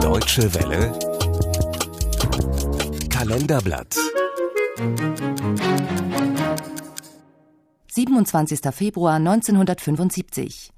Deutsche Welle Kalenderblatt 27. Februar 1975.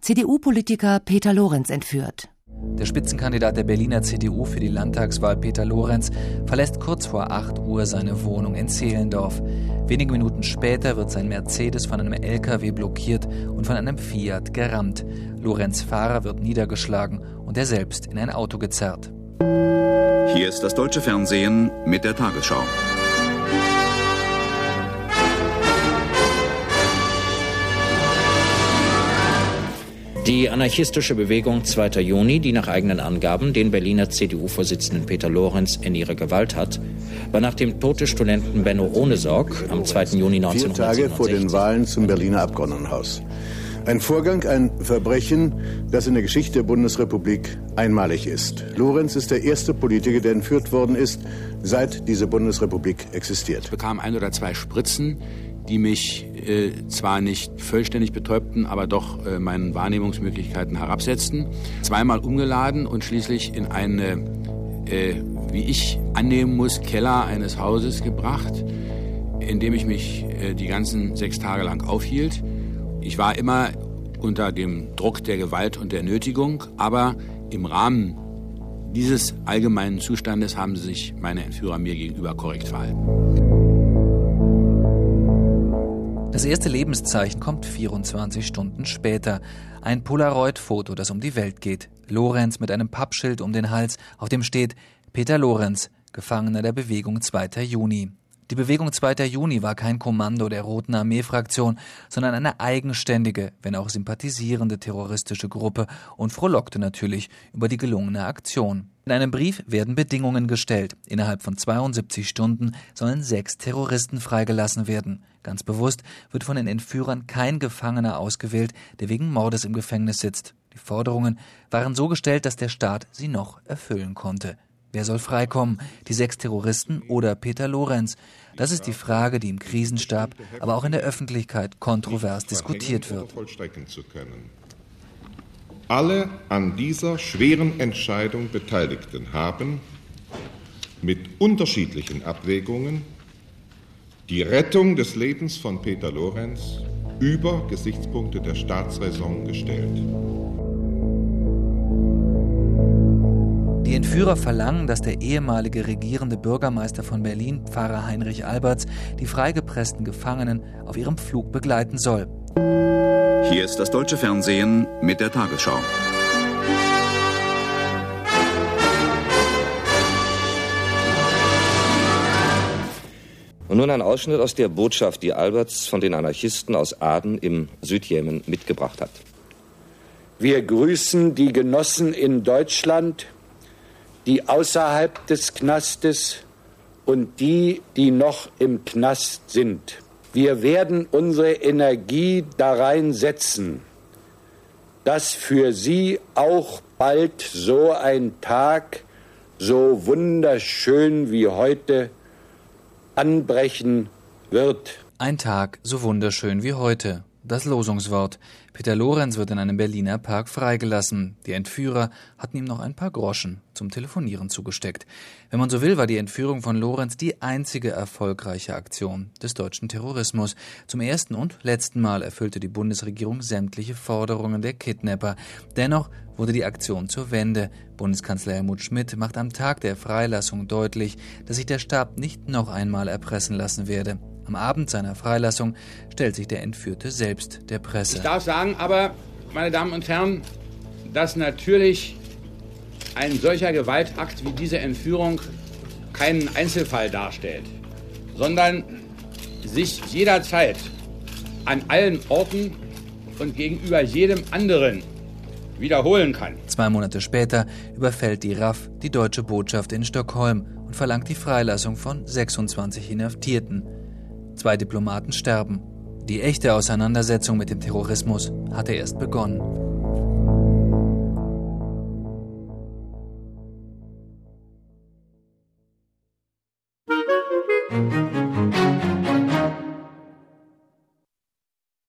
CDU-Politiker Peter Lorenz entführt. Der Spitzenkandidat der Berliner CDU für die Landtagswahl Peter Lorenz verlässt kurz vor 8 Uhr seine Wohnung in Zehlendorf. Wenige Minuten später wird sein Mercedes von einem LKW blockiert und von einem Fiat gerammt. Lorenz Fahrer wird niedergeschlagen und er selbst in ein Auto gezerrt. Hier ist das deutsche Fernsehen mit der Tagesschau. Die anarchistische Bewegung 2. Juni, die nach eigenen Angaben den Berliner CDU-Vorsitzenden Peter Lorenz in ihre Gewalt hat, war nach dem Tod des Studenten Benno Ohnesorg am 2. Juni 1967 Vier Tage vor den Wahlen zum Berliner Abgeordnetenhaus. Ein Vorgang, ein Verbrechen, das in der Geschichte der Bundesrepublik einmalig ist. Lorenz ist der erste Politiker, der entführt worden ist, seit diese Bundesrepublik existiert. Ich bekam ein oder zwei Spritzen, die mich äh, zwar nicht vollständig betäubten, aber doch äh, meinen Wahrnehmungsmöglichkeiten herabsetzten. Zweimal umgeladen und schließlich in eine, äh, wie ich annehmen muss, Keller eines Hauses gebracht, in dem ich mich äh, die ganzen sechs Tage lang aufhielt. Ich war immer unter dem Druck der Gewalt und der Nötigung, aber im Rahmen dieses allgemeinen Zustandes haben sich meine Entführer mir gegenüber korrekt verhalten. Das erste Lebenszeichen kommt 24 Stunden später. Ein Polaroid-Foto, das um die Welt geht. Lorenz mit einem Pappschild um den Hals, auf dem steht Peter Lorenz, Gefangener der Bewegung 2. Juni. Die Bewegung 2. Juni war kein Kommando der Roten Armee-Fraktion, sondern eine eigenständige, wenn auch sympathisierende terroristische Gruppe und frohlockte natürlich über die gelungene Aktion. In einem Brief werden Bedingungen gestellt. Innerhalb von 72 Stunden sollen sechs Terroristen freigelassen werden. Ganz bewusst wird von den Entführern kein Gefangener ausgewählt, der wegen Mordes im Gefängnis sitzt. Die Forderungen waren so gestellt, dass der Staat sie noch erfüllen konnte. Wer soll freikommen? Die sechs Terroristen oder Peter Lorenz? Das ist die Frage, die im Krisenstab, aber auch in der Öffentlichkeit kontrovers diskutiert wird. Alle an dieser schweren Entscheidung Beteiligten haben mit unterschiedlichen Abwägungen die Rettung des Lebens von Peter Lorenz über Gesichtspunkte der Staatsräson gestellt. Die Entführer verlangen, dass der ehemalige regierende Bürgermeister von Berlin, Pfarrer Heinrich Alberts, die freigepressten Gefangenen auf ihrem Flug begleiten soll. Hier ist das deutsche Fernsehen mit der Tagesschau. Und nun ein Ausschnitt aus der Botschaft, die Alberts von den Anarchisten aus Aden im Südjemen mitgebracht hat. Wir grüßen die Genossen in Deutschland, die außerhalb des Knastes und die, die noch im Knast sind. Wir werden unsere Energie darein setzen, dass für Sie auch bald so ein Tag, so wunderschön wie heute, anbrechen wird. Ein Tag so wunderschön wie heute. Das Losungswort. Peter Lorenz wird in einem Berliner Park freigelassen. Die Entführer hatten ihm noch ein paar Groschen zum Telefonieren zugesteckt. Wenn man so will, war die Entführung von Lorenz die einzige erfolgreiche Aktion des deutschen Terrorismus. Zum ersten und letzten Mal erfüllte die Bundesregierung sämtliche Forderungen der Kidnapper. Dennoch wurde die Aktion zur Wende. Bundeskanzler Helmut Schmidt macht am Tag der Freilassung deutlich, dass sich der Stab nicht noch einmal erpressen lassen werde. Am Abend seiner Freilassung stellt sich der Entführte selbst der Presse. Ich darf sagen aber, meine Damen und Herren, dass natürlich ein solcher Gewaltakt wie diese Entführung keinen Einzelfall darstellt, sondern sich jederzeit an allen Orten und gegenüber jedem anderen wiederholen kann. Zwei Monate später überfällt die RAF die deutsche Botschaft in Stockholm und verlangt die Freilassung von 26 Inhaftierten. Zwei Diplomaten sterben. Die echte Auseinandersetzung mit dem Terrorismus hatte erst begonnen.